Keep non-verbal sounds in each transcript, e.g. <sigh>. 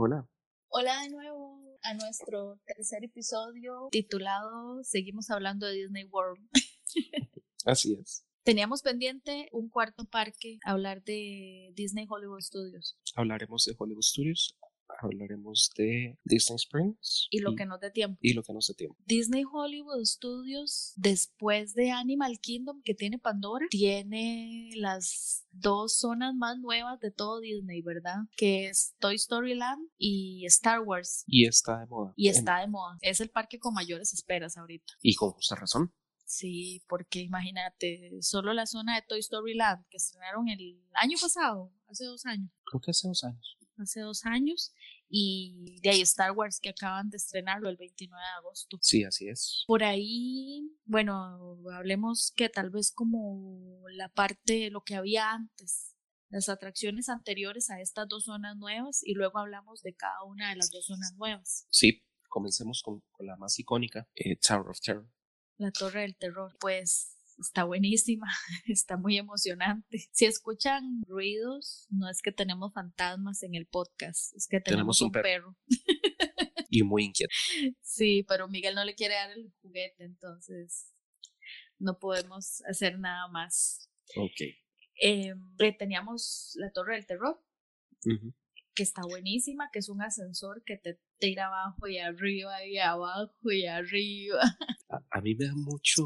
Hola. Hola de nuevo a nuestro tercer episodio titulado Seguimos hablando de Disney World. <laughs> Así es. Teníamos pendiente un cuarto parque, hablar de Disney Hollywood Studios. Hablaremos de Hollywood Studios, hablaremos de Disney Springs. Y lo que nos dé tiempo. Y lo que nos dé tiempo. Disney Hollywood Studios, después de Animal Kingdom que tiene Pandora, tiene las dos zonas más nuevas de todo Disney, ¿verdad? Que es Toy Story Land y Star Wars. Y está de moda. Y está de moda. Es el parque con mayores esperas ahorita. Y con justa razón. Sí, porque imagínate, solo la zona de Toy Story Land que estrenaron el año pasado, hace dos años. Creo que hace dos años. Hace dos años. Y de ahí Star Wars que acaban de estrenarlo el 29 de agosto. Sí, así es. Por ahí, bueno, hablemos que tal vez como la parte, lo que había antes, las atracciones anteriores a estas dos zonas nuevas y luego hablamos de cada una de las dos zonas nuevas. Sí, comencemos con, la más icónica, eh, Tower of Terror. La Torre del Terror, pues está buenísima, <laughs> está muy emocionante. Si escuchan ruidos, no es que tenemos fantasmas en el podcast, es que tenemos, un, perro. <laughs> y muy inquieto. Sí, pero Miguel no le quiere dar el juguete, entonces no podemos hacer nada más. Ok. Eh, teníamos la Torre del Terror, que está buenísima, que es un ascensor que te tira abajo y arriba y abajo y arriba. A, mí me da mucho,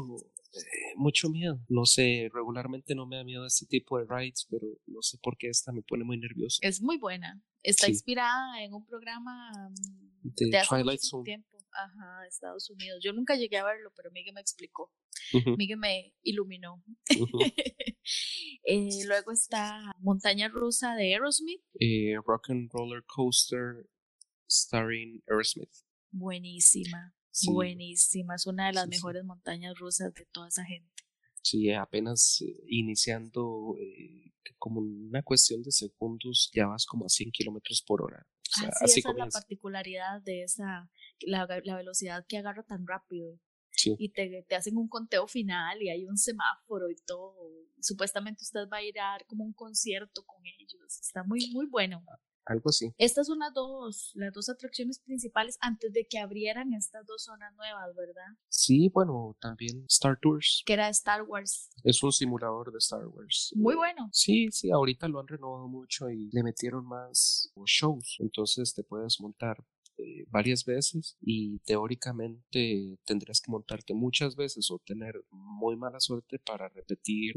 eh, mucho miedo. No sé, regularmente no me da miedo este tipo de rides, pero no sé por qué esta me pone muy nervioso. Es muy buena. Está inspirada en un programa mm, de, Twilight Zone. Tiempo. Ajá, Estados Unidos. Yo nunca llegué a verlo, pero Miguel me explicó. Miguel me iluminó. <laughs> Eh, luego está Montaña Rusa de Aerosmith. Eh, rock and Roller Coaster starring Aerosmith. Buenísima, buenísima. Es una de las mejores montañas rusas de toda esa gente. Sí, apenas eh, iniciando como una cuestión de segundos, ya vas como a 100 kilómetros por hora. así, esa es la particularidad de esa, la, la velocidad que agarra tan rápido. Y te, te, hacen un conteo final y hay un semáforo y todo. Supuestamente usted va a ir a dar como un concierto con ellos. Está muy, muy bueno. Algo así. Estas son las dos, las dos atracciones principales antes de que abrieran estas dos zonas nuevas, ¿verdad? Sí, bueno, también Star Tours. Que era Star Wars. Es un simulador de Star Wars. Muy bueno. Sí, sí, ahorita lo han renovado mucho y le metieron más shows. Entonces te puedes montar eh, varias veces y teóricamente tendrías que montarte muchas veces o tener muy mala suerte para repetir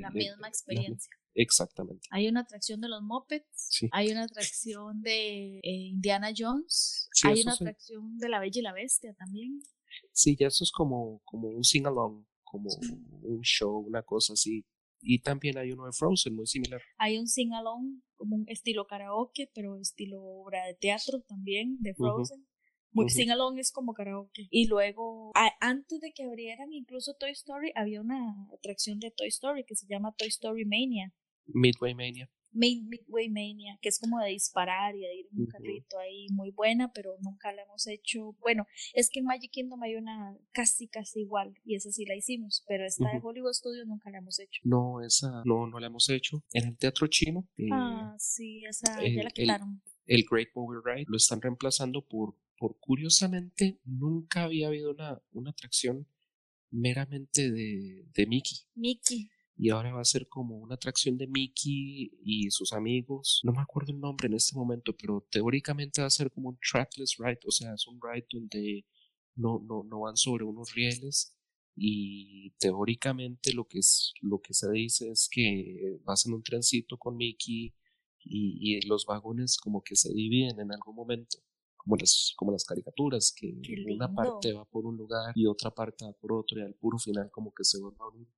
la misma experiencia. exactamente. Hay una atracción de los mopeds, hay una atracción de eh, Indiana Jones, hay una atracción de La Bella y la Bestia también. Sí, ya eso es como, como un sing-along, como un show, una cosa así. Y también hay uno de Frozen muy similar. Hay un sing-along como un estilo karaoke, pero estilo obra de teatro también de Frozen. Muy Sing-along es como karaoke. Y luego, antes de que abrieran incluso Toy Story, había una atracción de Toy Story que se llama Toy Story Mania. Midway Mania. Midway Mania, que es como de disparar y de ir en un carrito ahí muy buena, pero nunca la hemos hecho. Bueno, es que en Magic Kingdom hay una casi, casi igual, y esa sí la hicimos, pero esta de Hollywood Studios nunca la hemos hecho. No, esa no, no la hemos hecho. En el teatro chino. Eh, ah, sí, esa ya la quitaron. El, Great Movie Ride lo están reemplazando por, por curiosamente, nunca había habido una, una atracción meramente de, de Mickey. Mickey y ahora va a ser como una atracción de Mickey y sus amigos. No me acuerdo el nombre en este momento, pero teóricamente va a ser como un trackless ride, o sea, es un ride donde no, no, no van sobre unos rieles y teóricamente lo que, es, lo que se dice es que vas en un trencito con Mickey y, y los vagones como que se dividen en algún momento como las, como las caricaturas, que una parte va por un lugar y otra parte va por otro y al puro final como que se vuelve a unir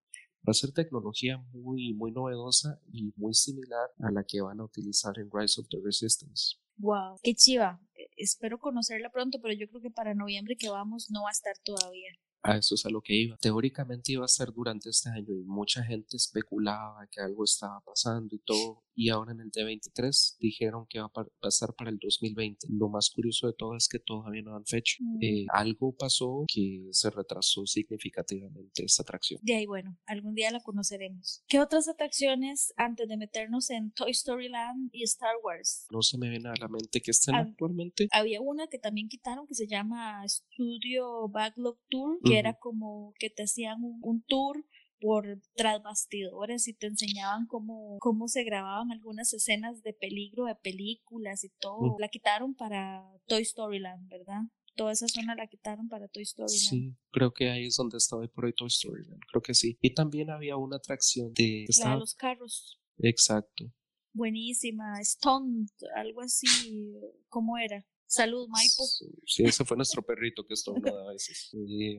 va a ser tecnología muy, muy novedosa y muy similar a la que van a utilizar en Rise of the Resistance. Wow, qué chiva. E, espero conocerla pronto, pero yo creo que para noviembre que vamos no va a estar todavía. A eso es a lo que iba. Teóricamente iba a ser durante este año y mucha gente especulaba que algo estaba pasando y todo. Y ahora en el D23 dijeron que va a pasar para el 2020. Lo más curioso de todo es que todavía no dan fecha. Mm. Eh, algo pasó que se retrasó significativamente esta atracción. De ahí, bueno, algún día la conoceremos. ¿Qué otras atracciones antes de meternos en Toy Story Land y Star Wars? No se me viene a la mente que estén actualmente. Había una que también quitaron que se llama Studio Backlog Tour, que era como que te hacían un tour por tras bastidores y te enseñaban cómo, cómo se grababan algunas escenas de peligro de películas y todo. La quitaron para Toy Story Land, ¿verdad? Toda esa zona la quitaron para Toy Story Land. Sí, creo que ahí es donde estaba hoy por hoy Toy Story Land, creo que sí. Y también había una atracción de... La de los carros. Exacto. Buenísima, Stunt, algo así, ¿cómo era? Salud, Maipo. Sí, ese fue nuestro perrito que estornuda a veces.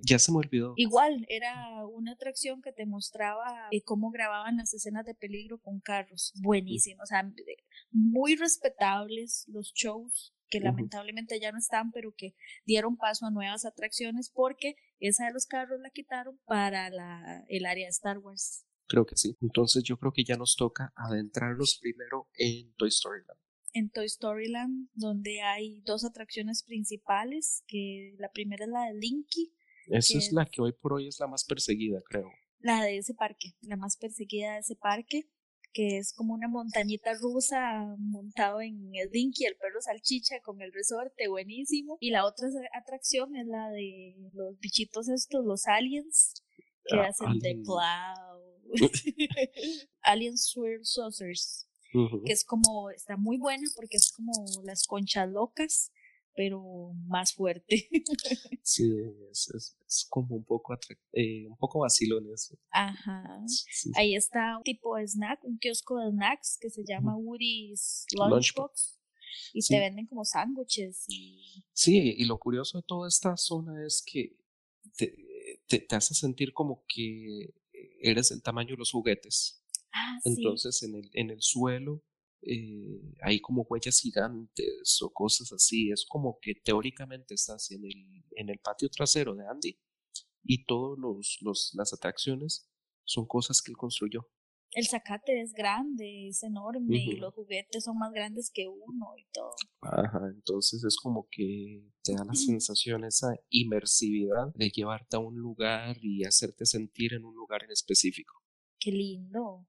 ya se me olvidó. Igual, era una atracción que te mostraba eh, cómo grababan las escenas de peligro con carros. Buenísimo, o sea, muy respetables los shows que lamentablemente ya no están, pero que dieron paso a nuevas atracciones porque esa de los carros la quitaron para la, el área de Star Wars. Creo que sí. Entonces yo creo que ya nos toca adentrarnos primero en Toy Story Land en Toy Story Land, donde hay dos atracciones principales, que la primera es la de Linky. Esa es, la que hoy por hoy es la más perseguida, creo. La de ese parque, la más perseguida de ese parque, que es como una montañita rusa montado en el Dinky, el perro salchicha con el resorte, buenísimo. Y la otra atracción es la de los bichitos estos, los aliens, que ah, hacen The Cloud. <laughs> <laughs> aliens Swirl Saucers que es como, está muy buena porque es como las conchas locas, pero más fuerte. <laughs> sí, es, como un poco, eh, un poco vacilón eso. Ajá. Ahí está un tipo de snack, un kiosco de snacks que se llama Woody's Lunchbox. Y te venden como sándwiches. Y... Sí, y lo curioso de toda esta zona es que te, te hace sentir como que eres el tamaño de los juguetes. Ah, Entonces en, el, en el suelo eh, hay como huellas gigantes o cosas así. Es como que teóricamente estás en el, en el patio trasero de Andy y todas los, los, las atracciones son cosas que él construyó. El zacate es grande, es enorme y los juguetes son más grandes que uno y todo. Ajá, entonces es como que te da la sensación, esa inmersividad de llevarte a un lugar y hacerte sentir en un lugar en específico. Qué lindo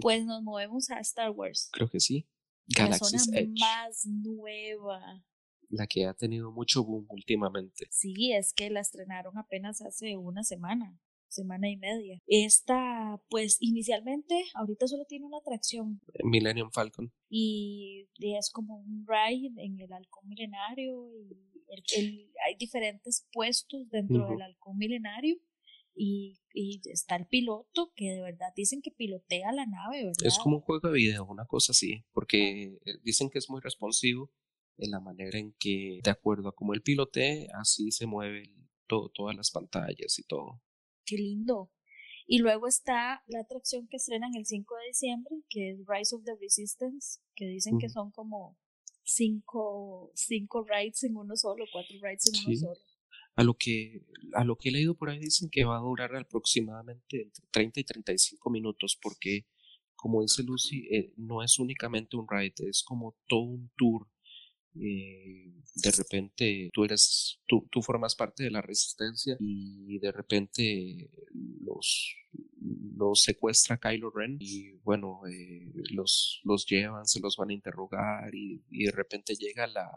pues nos movemos a Star Wars. Creo que sí. Galaxy's la zona más nueva. La que ha tenido mucho boom últimamente. Sí, es que la estrenaron apenas hace una semana, semana y media. Esta, pues inicialmente, ahorita solo tiene una atracción. Millennium Falcon. Y, es como un ride en el halcón milenario y hay diferentes puestos dentro del halcón milenario y, y, está el piloto que de verdad dicen que pilotea la nave, ¿verdad? Es como un juego de video, una cosa así, porque eh, dicen que es muy responsivo en la manera en que, de acuerdo a cómo él pilotee, así se mueven todo, todas las pantallas y todo. Qué lindo. Y luego está la atracción que estrenan el 5 de diciembre, que es Rise of the Resistance, que dicen que son como cinco, cinco rides en uno solo, cuatro rides en uno solo. A lo, que, a lo que he leído por ahí dicen que va a durar aproximadamente entre 30 y 35 minutos porque, como dice Lucy, eh, no es únicamente un ride, es como todo un tour. Eh, de repente tú eres, tú, tú formas parte de la resistencia y de repente los, los secuestra Kylo Ren y bueno, eh, los, los llevan, se los van a interrogar y, y de repente llega la,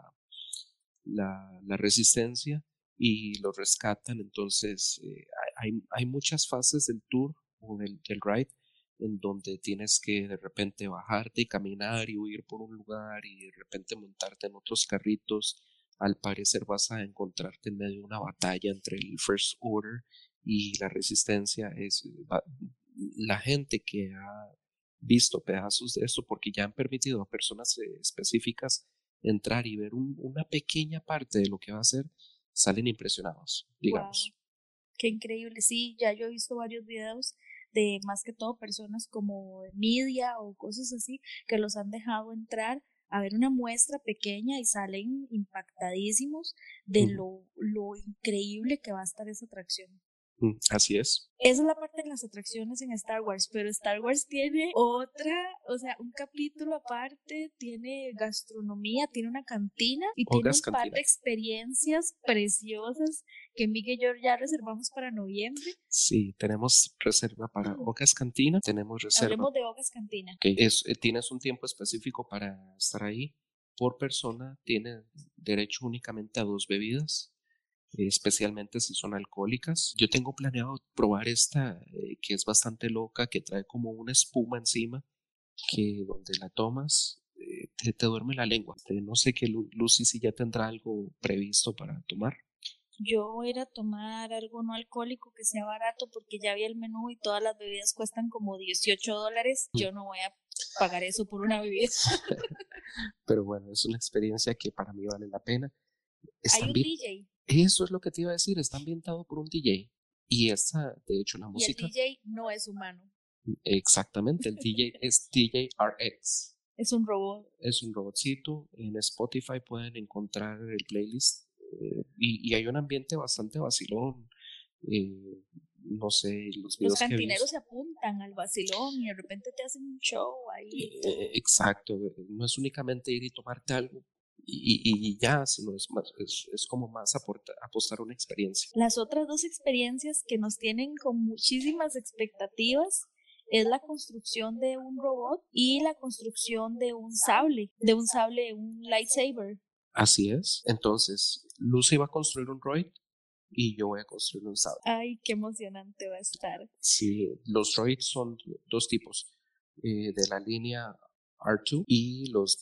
la, la resistencia y lo rescatan. Entonces, eh, hay, hay, muchas fases del tour o del, del, ride en donde tienes que de repente bajarte y caminar y huir por un lugar y de repente montarte en otros carritos. Al parecer vas a encontrarte en medio de una batalla entre el First Order y la resistencia. Es la gente que ha visto pedazos de esto porque ya han permitido a personas eh, específicas entrar y ver una pequeña parte de lo que va a ser salen impresionados, digamos. Qué increíble, sí, ya yo he visto varios videos de más que todo personas como de media o cosas así que los han dejado entrar a ver una muestra pequeña y salen impactadísimos de lo, lo increíble que va a estar esa atracción. Mm, así es. Esa es la parte de las atracciones en Star Wars, pero Star Wars tiene otra, o sea, un capítulo aparte, tiene gastronomía, tiene una cantina y tiene un par de experiencias preciosas que Miguel y yo ya reservamos para noviembre. Sí, tenemos reserva para mm. Ogas Cantina, tenemos reserva. Hablemos de Ogas Cantina. Que es, eh, tienes un tiempo específico para estar ahí. Por persona tiene derecho únicamente a dos bebidas especialmente si son alcohólicas. Yo tengo planeado probar esta eh, que es bastante loca, que trae como una espuma encima, que donde la tomas eh, te, duerme la lengua. Este, no sé qué Lucy si ya tendrá algo previsto para tomar. Yo voy a ir a tomar algo no alcohólico que sea barato porque ya vi el menú y todas las bebidas cuestan como 18 dólares. Mm. Yo no voy a pagar eso por una bebida. <laughs> Pero bueno, es una experiencia que para mí vale la pena. Hay un DJ. Eso es lo que te iba a decir, está ambientado por un DJ. Y esta, de hecho, la música. Y el DJ no es humano. Exactamente, el DJ <laughs> es DJ RX. Es un robot. Es un robotcito. En Spotify pueden encontrar el playlist. Eh, y, hay un ambiente bastante vacilón. Eh, no sé, los Los cantineros se apuntan al vacilón y de repente te hacen un show ahí. Eh, exacto, no es únicamente ir y tomarte algo y, ya, sino es, más, es, como más aporta, apostar una experiencia. Las otras dos experiencias que nos tienen con muchísimas expectativas es la construcción de un robot y la construcción de un sable, de un sable, un lightsaber. Así es. Entonces, Lucy va a construir un droid y yo voy a construir un sable. Ay, qué emocionante va a estar. Sí, los droids son dos tipos, eh, de la línea R2 y los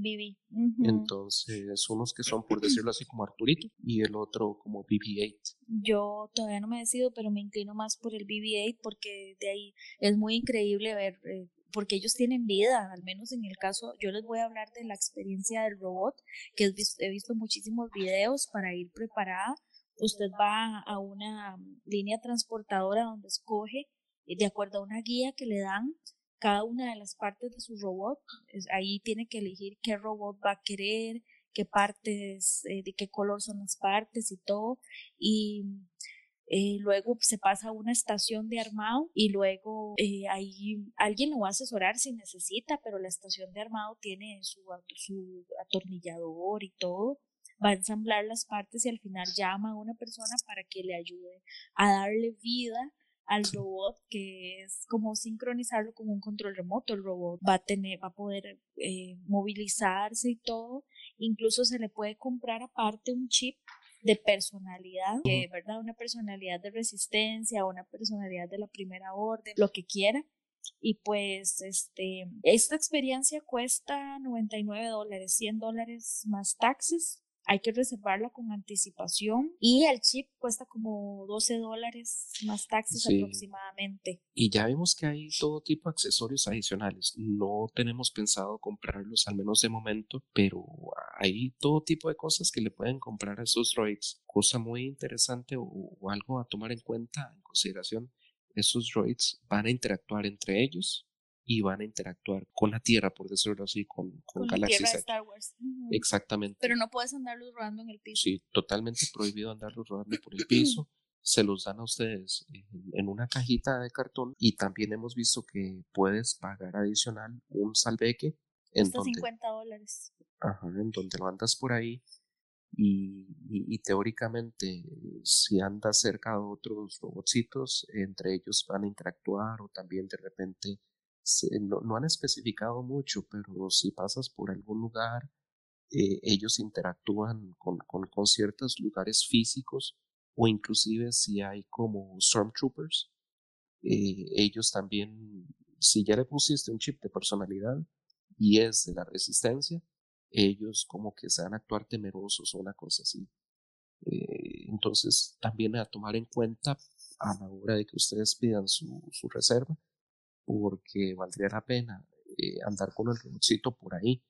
BB, BB. Entonces, unos que son, por decirlo así, como Arturito y el otro como BB-8. Yo todavía no me decido, pero me inclino más por el BB-8 porque de ahí es muy increíble ver, eh, porque ellos tienen vida, al menos en el caso, yo les voy a hablar de la experiencia del robot, que he visto, he visto muchísimos videos para ir preparada. Usted va a una línea transportadora donde escoge, eh, de acuerdo a una guía que le dan, cada una de las partes de su robot. Ahí tiene que elegir qué robot va a querer, qué partes, eh, de qué color son las partes y todo. Y eh, luego se pasa a una estación de armado y luego eh, ahí alguien lo va a asesorar si necesita, pero la estación de armado tiene su, su atornillador y todo. Va a ensamblar las partes y al final llama a una persona para que le ayude a darle vida al robot, que es como sincronizarlo con un control remoto. El robot va a tener, va a poder eh, movilizarse y todo. Incluso se le puede comprar aparte un chip de personalidad, que verdad, una personalidad de resistencia, una personalidad de la primera orden, lo que quiera. Y pues, este, esta experiencia cuesta 99 dólares, 100 dólares más taxes hay que reservarla con anticipación y el chip cuesta como 12 dólares más taxis aproximadamente. Y ya vemos que hay todo tipo de accesorios adicionales. No tenemos pensado comprarlos, al menos de momento, pero hay todo tipo de cosas que le pueden comprar a esos droids. Cosa muy interesante o, o algo a tomar en cuenta, en consideración. Estos droids van a interactuar entre ellos y van a interactuar con la Tierra, por decirlo así, con, con, con la Tierra de Star Wars. Exactamente. Pero no puedes andarlos rodando en el piso. Sí, totalmente <laughs> prohibido andarlos rodando por el piso. Se los dan a ustedes en, una cajita de cartón y también hemos visto que puedes pagar adicional un salveque. En donde, 50 dólares. Ajá, en donde lo andas por ahí y, y, teóricamente si andas cerca de otros robotcitos, entre ellos van a interactuar o también de repente no, han especificado mucho, pero si pasas por algún lugar, eh, ellos interactúan con, con, ciertos lugares físicos o inclusive si hay como Stormtroopers, eh, ellos también, si ya le pusiste un chip de personalidad y es de la resistencia, ellos como que se van a actuar temerosos o una cosa así. Eh, entonces, también a tomar en cuenta a la hora de que ustedes pidan su, su reserva, porque valdría la pena eh, andar con el robotcito por ahí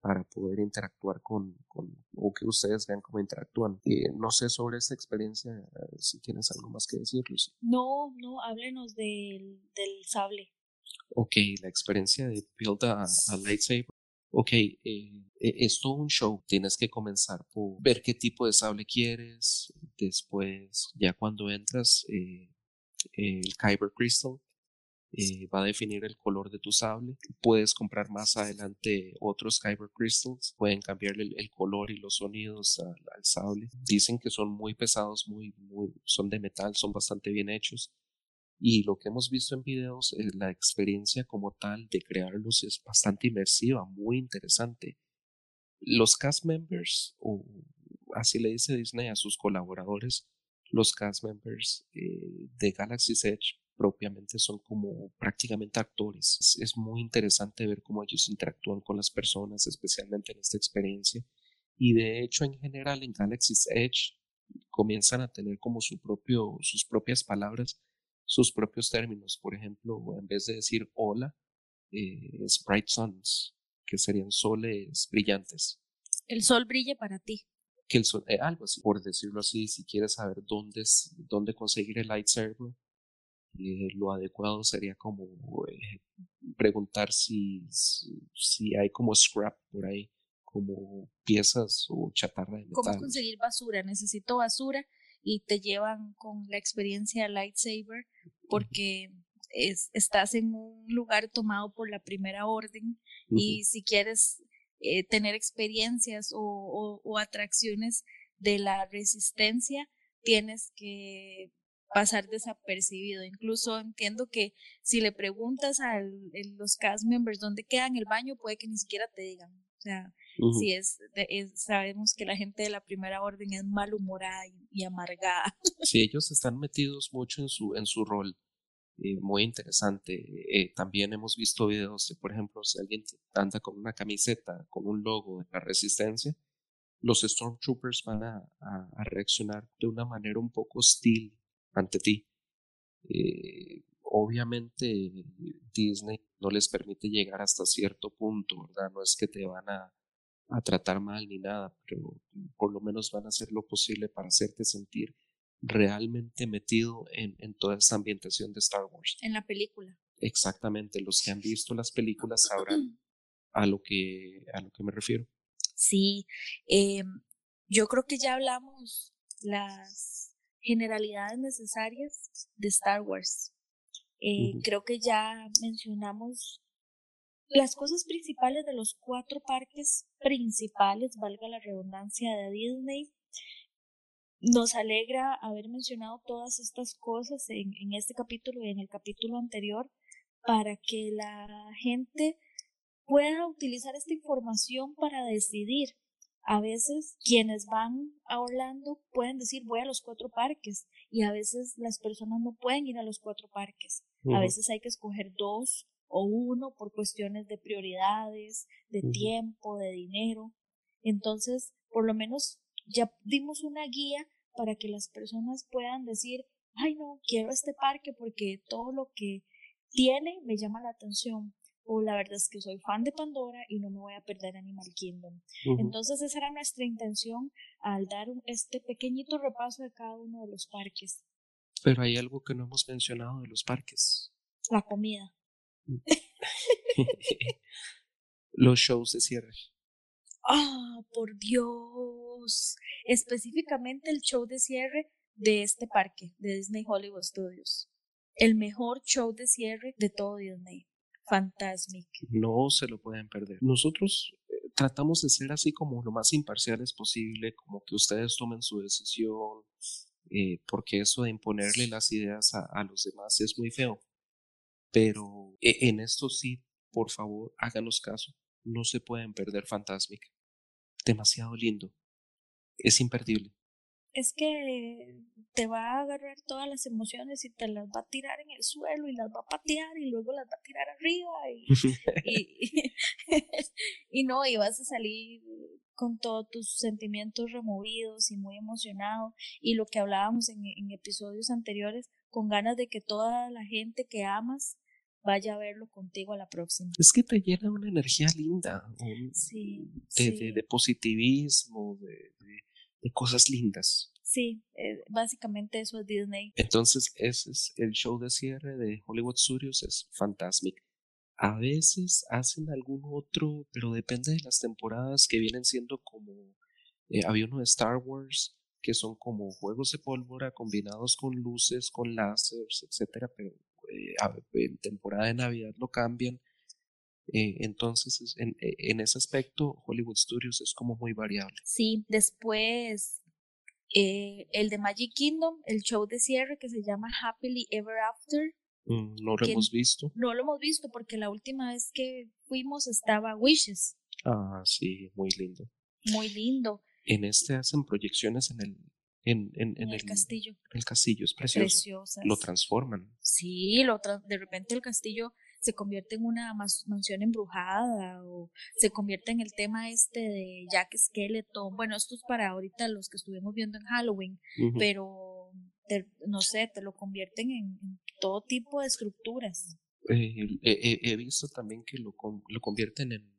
para poder interactuar con, con o que ustedes vean cómo interactúan. Eh, no sé sobre esta experiencia, eh, si tienes algo más que decir, Lucy. No, no, háblenos del, del sable. Ok, la experiencia de Build a, Lightsaber. Ok, e, es todo un show. Tienes que comenzar por ver qué tipo de sable quieres. Después, ya cuando entras, eh, el Kyber Crystal eh, va a definir el color de tu sable. Puedes comprar más adelante otros Kyber Crystals. Pueden cambiarle el, color y los sonidos al, sable. Dicen que son muy pesados, muy, muy, son de metal, son bastante bien hechos. Y lo que hemos visto en videos, la experiencia como tal de crearlos es bastante inmersiva, muy interesante. Los cast members, o así le dice Disney a sus colaboradores, los cast members eh, de Galaxy's Edge propiamente son como prácticamente actores. Es, es, muy interesante ver cómo ellos interactúan con las personas, especialmente en esta experiencia. Y de hecho, en general, en Galaxy's Edge comienzan a tener como su propio, sus propias palabras sus propios términos. Por ejemplo, en vez de decir hola, eh, es bright suns, que serían soles brillantes. El sol brille para ti. Que el sol, eh, algo así, por decirlo así, si quieres saber dónde, dónde conseguir el lightsaber, eh, lo adecuado sería como preguntar si, si hay como scrap por ahí, como piezas o chatarra de metal. ¿Cómo conseguir basura? Necesito basura y te llevan con la experiencia lightsaber porque es, estás en un lugar tomado por la primera orden y si quieres eh, tener experiencias o, o, atracciones de la resistencia, tienes que pasar desapercibido. Incluso entiendo que si le preguntas a los cast members dónde quedan el baño, puede que ni siquiera te digan. O sea, si es, sabemos que la gente de la primera orden es malhumorada y, amargada. Sí, ellos están metidos mucho en su, en su rol. Eh, muy interesante. Eh, también hemos visto videos de, por ejemplo, si alguien anda con una camiseta con un logo de la resistencia, los Stormtroopers van a, a, reaccionar de una manera un poco hostil ante ti. Eh, obviamente Disney no les permite llegar hasta cierto punto, ¿verdad? No es que te van a, a tratar mal ni nada, pero por lo menos van a hacer lo posible para hacerte sentir realmente metido en, en toda esta ambientación de Star Wars. En la película. Exactamente, los que han visto las películas sabrán a lo que, a lo que me refiero. Sí, eh, yo creo que ya hablamos las generalidades necesarias de Star Wars. Eh, Creo que ya mencionamos las cosas principales de los cuatro parques principales, valga la redundancia de Disney, nos alegra haber mencionado todas estas cosas en, en, este capítulo y en el capítulo anterior para que la gente pueda utilizar esta información para decidir. A veces quienes van a Orlando pueden decir voy a los cuatro parques y a veces las personas no pueden ir a los cuatro parques. A veces hay que escoger dos o uno por cuestiones de prioridades, de tiempo, de dinero. Entonces, por lo menos ya dimos una guía para que las personas puedan decir, ay no, quiero este parque porque todo lo que tiene me llama la atención. O la verdad es que soy fan de Pandora y no me voy a perder Animal Kingdom. Entonces esa era nuestra intención al dar este pequeñito repaso de cada uno de los parques. Pero hay algo que no hemos mencionado de los parques. La comida. <laughs> los shows de cierre. Ah, por Dios. Específicamente el show de cierre de este parque, de Disney Hollywood Studios. El mejor show de cierre de todo Disney. Fantasmic. No se lo pueden perder. Nosotros eh, tratamos de ser así como lo más imparciales posible, como que ustedes tomen su decisión, eh, porque eso de imponerle las ideas a los demás es muy feo. Pero e, en esto sí, por favor, háganos caso. No se pueden perder Fantasmic. Demasiado lindo. Es imperdible. Es que te va a agarrar todas las emociones y te las va a tirar en el suelo y las va a patear y luego las va a tirar arriba y, <laughs> <laughs> y, no, y vas a salir con todos tus sentimientos removidos y muy emocionado y lo que hablábamos en, en episodios anteriores con ganas de que toda la gente que amas vaya a verlo contigo a la próxima. Es que te llena una energía linda, sí, de, positivismo, de, cosas lindas. Sí, eh, básicamente eso es Disney. Entonces, ese es el show de cierre de Hollywood Studios, es Fantasmic. A veces hacen algún otro, pero depende de las temporadas que vienen siendo como... Eh, había uno de Star Wars que son como juegos de pólvora combinados con luces, con láseres, etcétera, pero eh, en temporada de Navidad lo cambian. Eh, entonces, en, en, ese aspecto, Hollywood Studios es como muy variable. Sí, después eh, el de Magic Kingdom, el show de cierre que se llama Happily Ever After. Mm, no lo hemos visto. No lo hemos visto porque la última vez que fuimos estaba Wishes. Ah, sí, muy lindo. Muy lindo. En este hacen proyecciones en el en, en, en, el, castillo. El castillo es precioso. Lo transforman. Sí, lo de repente el castillo se convierte en una mansión embrujada o se convierte en el tema este de Jack Skeleton. Bueno, esto es para ahorita los que estuvimos viendo en Halloween, pero no sé, te lo convierten en, todo tipo de estructuras. Eh, he visto también que lo, lo convierten en,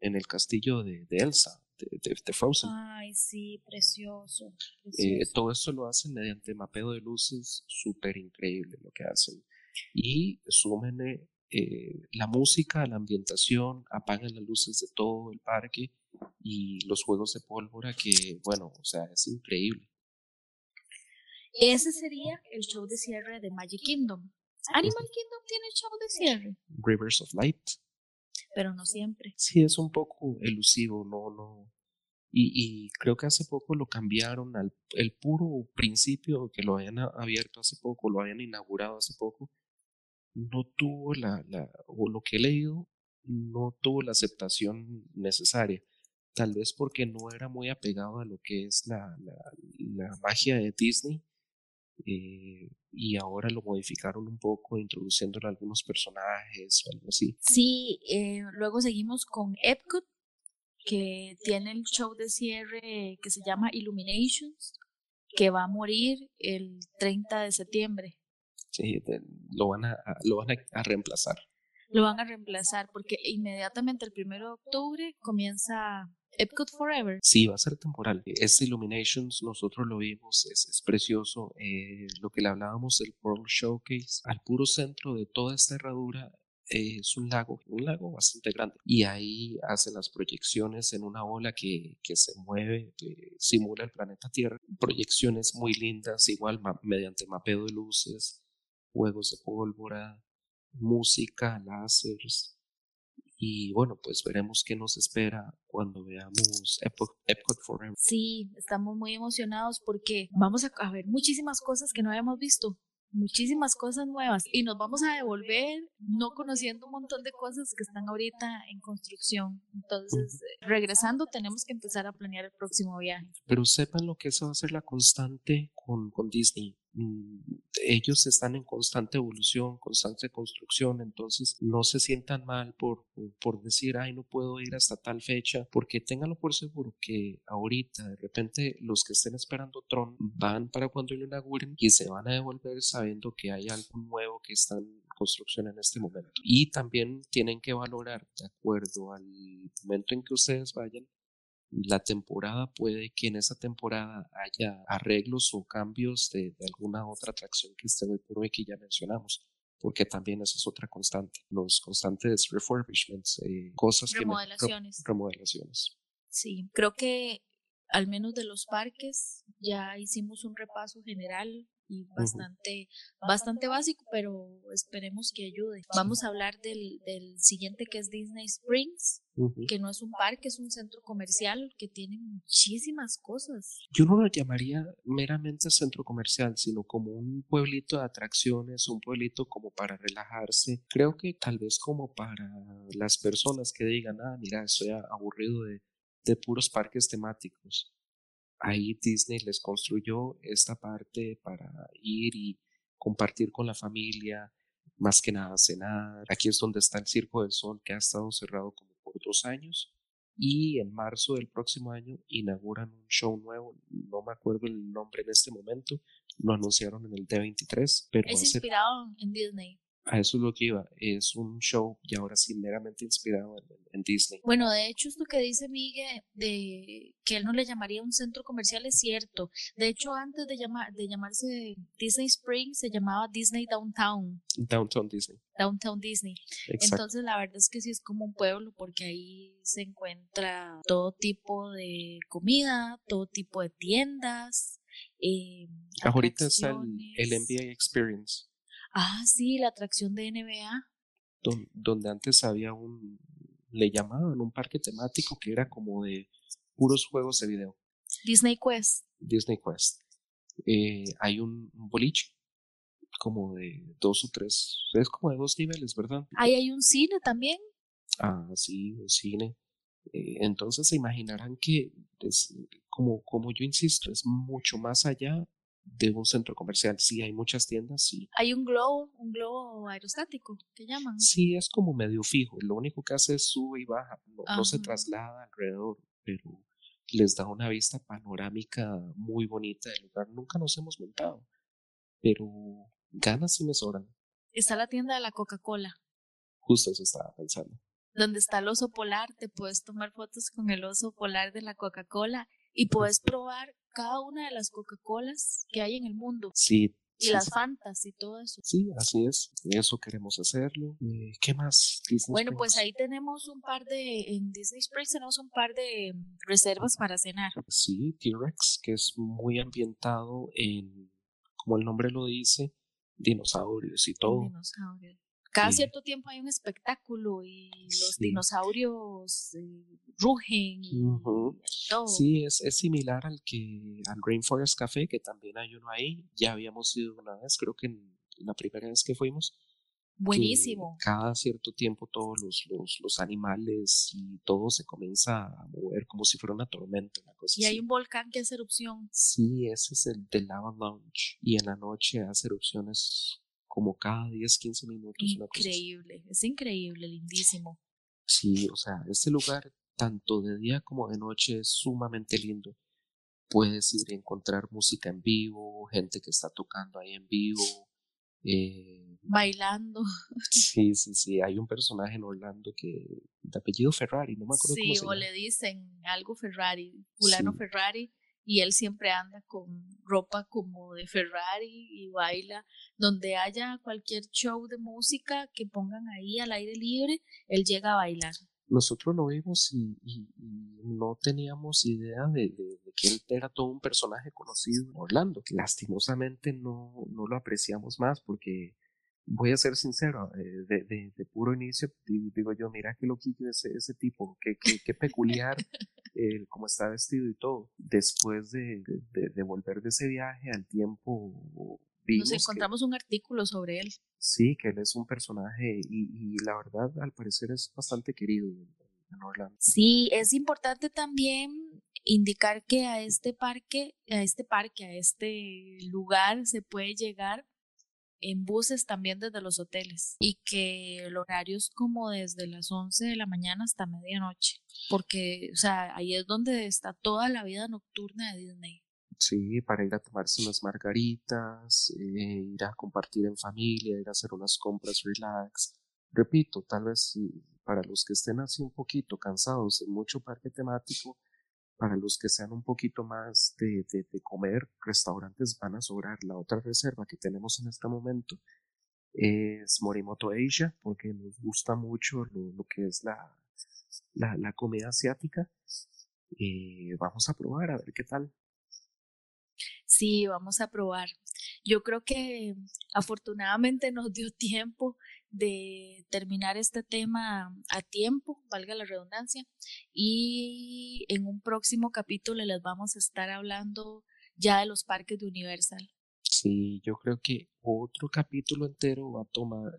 en, el castillo de, Elsa. De, Frozen. Ay, sí, precioso. Eh, todo esto lo hacen mediante mapeo de luces, súper increíble lo que hacen y sumen eh, la música, la ambientación, apagan las luces de todo el parque y los juegos de pólvora que, bueno, o sea, es increíble. Ese sería el show de cierre de Magic Kingdom. Animal Kingdom tiene show de cierre. Rivers of Light. Pero no siempre. Sí, es un poco elusivo, no, no. Y, y creo que hace poco lo cambiaron al el puro principio que lo habían abierto hace poco, lo habían inaugurado hace poco no tuvo la, la, o lo que he leído, no tuvo la aceptación necesaria. Tal vez porque no era muy apegado a lo que es la, la, magia de Disney. Eh, y ahora lo modificaron un poco, introduciéndole algunos personajes o algo así. Sí, eh, luego seguimos con Epcot, que tiene el show de cierre que se llama Illuminations, que va a morir el 30 de septiembre. Sí, lo van a, lo van a, reemplazar. Lo van a reemplazar porque inmediatamente el primero de octubre comienza Epcot Forever. Sí, va a ser temporal. Este Illuminations nosotros lo vimos, es, es precioso. Eh, lo que le hablábamos del World Showcase, al puro centro de toda esta herradura eh, es un lago, un lago bastante grande. Y ahí hacen las proyecciones en una ola que, que se mueve, que simula el planeta Tierra. Proyecciones muy lindas, igual mediante mapeo de luces juegos de pólvora, música, láseres. Y bueno, pues veremos qué nos espera cuando veamos Epcot, Forever. Sí, estamos muy emocionados porque vamos a ver muchísimas cosas que no habíamos visto muchísimas cosas nuevas y nos vamos a devolver no conociendo un montón de cosas que están ahorita en construcción. Entonces, regresando, tenemos que empezar a planear el próximo viaje. Pero sepan lo que eso va a ser la constante con, con Disney. Mm, ellos están en constante evolución, constante construcción, entonces no se sientan mal por, por decir, ay, no puedo ir hasta tal fecha, porque ténganlo por seguro que ahorita de repente los que estén esperando Tron van para cuando lo inauguren y se van a devolver sabiendo que hay algo nuevo que está en construcción en este momento. Y también tienen que valorar, de acuerdo al momento en que ustedes vayan, la temporada puede que en esa temporada haya arreglos o cambios de, alguna otra atracción que esté hoy por hoy que ya mencionamos porque también esa es otra constante, los constantes refurbishments, eh, cosas remodelaciones. que... Remodelaciones. Sí, creo que al menos de los parques ya hicimos un repaso general y bastante, bastante básico, pero esperemos que ayude. Vamos a hablar del, del siguiente que es Disney Springs, que no es un parque, es un centro comercial que tiene muchísimas cosas. Yo no lo llamaría meramente centro comercial, sino como un pueblito de atracciones, un pueblito como para relajarse. Creo que tal vez como para las personas que digan, ah, mira, estoy aburrido de, de puros parques temáticos ahí Disney les construyó esta parte para ir y compartir con la familia, más que nada cenar. Aquí es donde está el Circo del Sol, que ha estado cerrado como por dos años. Y en marzo del próximo año inauguran un show nuevo, no me acuerdo el nombre en este momento, lo anunciaron en el D23, pero es inspirado en Disney. A eso es lo que iba. Es un show y ahora sí meramente inspirado en, Disney. Bueno, de hecho, esto que dice Miguel de que él no le llamaría un centro comercial es cierto. De hecho, antes de, llamar, de llamarse Disney Spring, se llamaba Disney Downtown. Downtown Disney. Downtown Disney. Entonces, la verdad es que sí es como un pueblo porque ahí se encuentra todo tipo de comida, todo tipo de tiendas. Eh, Ahorita está el, el NBA Experience. Ah, sí, la atracción de NBA. donde antes había un, le llamaban un parque temático que era como de puros juegos de video. Disney Quest. Disney Quest. Eh, hay un, boliche como de dos o tres, es como de dos niveles, ¿verdad? Ahí hay un cine también. Ah, sí, un cine. Eh, entonces se imaginarán que, es, como, como yo insisto, es mucho más allá de un centro comercial. Sí, hay muchas tiendas, sí. Hay un globo, un globo aerostático, que llaman. Sí, es como medio fijo. Lo único que hace es sube y baja, no, se traslada alrededor, pero les da una vista panorámica muy bonita del lugar. Nunca nos hemos montado, pero ganas sí me sobran. Está la tienda de la Coca-Cola. Justo eso estaba pensando. Donde está el oso polar, te puedes tomar fotos con el oso polar de la Coca-Cola y puedes probar cada una de las Coca-Colas que hay en el mundo. Sí. Y las Fantas y todo eso. Sí, así es. Eso queremos hacerlo. Eh, ¿Qué más? bueno, pues ahí tenemos un par de, en Disney Springs tenemos un par de mm, reservas para cenar. Sí, T-Rex, que es muy ambientado en, como el nombre lo dice, dinosaurios y todo. Dinosaurios. Cada cierto tiempo hay un espectáculo y los dinosaurios eh, rugen y, todo. Sí, es, es similar al que al Rainforest Café, que también hay uno ahí. Ya habíamos ido una vez, creo que en la primera vez que fuimos. Buenísimo. Cada cierto tiempo todos los, los, los, animales y todo se comienza a mover como si fuera una tormenta. Una cosa y hay un volcán que hace erupción. Sí, ese es el de Lava Lounge. Y en la noche hace erupciones como cada 10, 15 minutos. Increíble, es increíble, lindísimo. Sí, o sea, este lugar, tanto de día como de noche, es sumamente lindo. Puedes ir a encontrar música en vivo, gente que está tocando ahí en vivo. Eh, Bailando. Sí, sí, sí. Hay un personaje en Orlando que de apellido Ferrari, no me acuerdo sí, cómo se o le dicen algo Ferrari, fulano Ferrari y él siempre anda con ropa como de Ferrari y baila. Donde haya cualquier show de música que pongan ahí al aire libre, él llega a bailar. Nosotros lo vimos y, no teníamos idea de, que él era todo un personaje conocido en Orlando. Lastimosamente no, no lo apreciamos más porque voy a ser sincero, eh, de, de, puro inicio digo yo, mira qué loquillo ese, ese tipo, qué, qué, qué peculiar <laughs> eh, cómo está vestido y todo. Después de, de, volver de ese viaje al tiempo, vimos nos encontramos un artículo sobre él. Sí, que él es un personaje y, y la verdad al parecer es bastante querido en Orlando. Sí, es importante también indicar que a este parque, a este parque, a este lugar se puede llegar en buses también desde los hoteles y que el horario es como desde las 11 de la mañana hasta medianoche, porque, o sea, ahí es donde está toda la vida nocturna de Disney. Sí, para ir a tomarse unas margaritas, eh, ir a compartir en familia, ir a hacer unas compras relax. Repito, tal vez para los que estén así un poquito cansados de mucho parque temático, para los que sean un poquito más de, de, comer, restaurantes van a sobrar. La otra reserva que tenemos en este momento es Morimoto Asia, porque nos gusta mucho lo, lo que es la, la, la comida asiática. Eh, vamos a probar a ver qué tal. Sí, vamos a probar. Yo creo que afortunadamente nos dio <laughs> tiempo de terminar este tema a tiempo, valga la redundancia, y en un próximo capítulo les vamos a estar hablando ya de los parques de Universal. Sí, yo creo que otro capítulo entero va a tomar,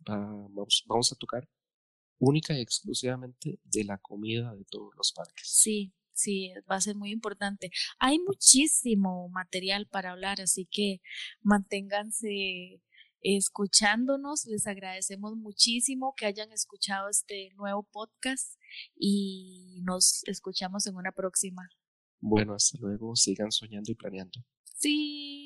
vamos, vamos a tocar única y exclusivamente de la comida de todos los parques. Sí, sí, va a ser muy importante. Hay muchísimo material para hablar, así que manténganse escuchándonos. Les agradecemos muchísimo que hayan escuchado este nuevo podcast y nos escuchamos en una próxima. Bueno, hasta luego. Sigan soñando y planeando. Sí.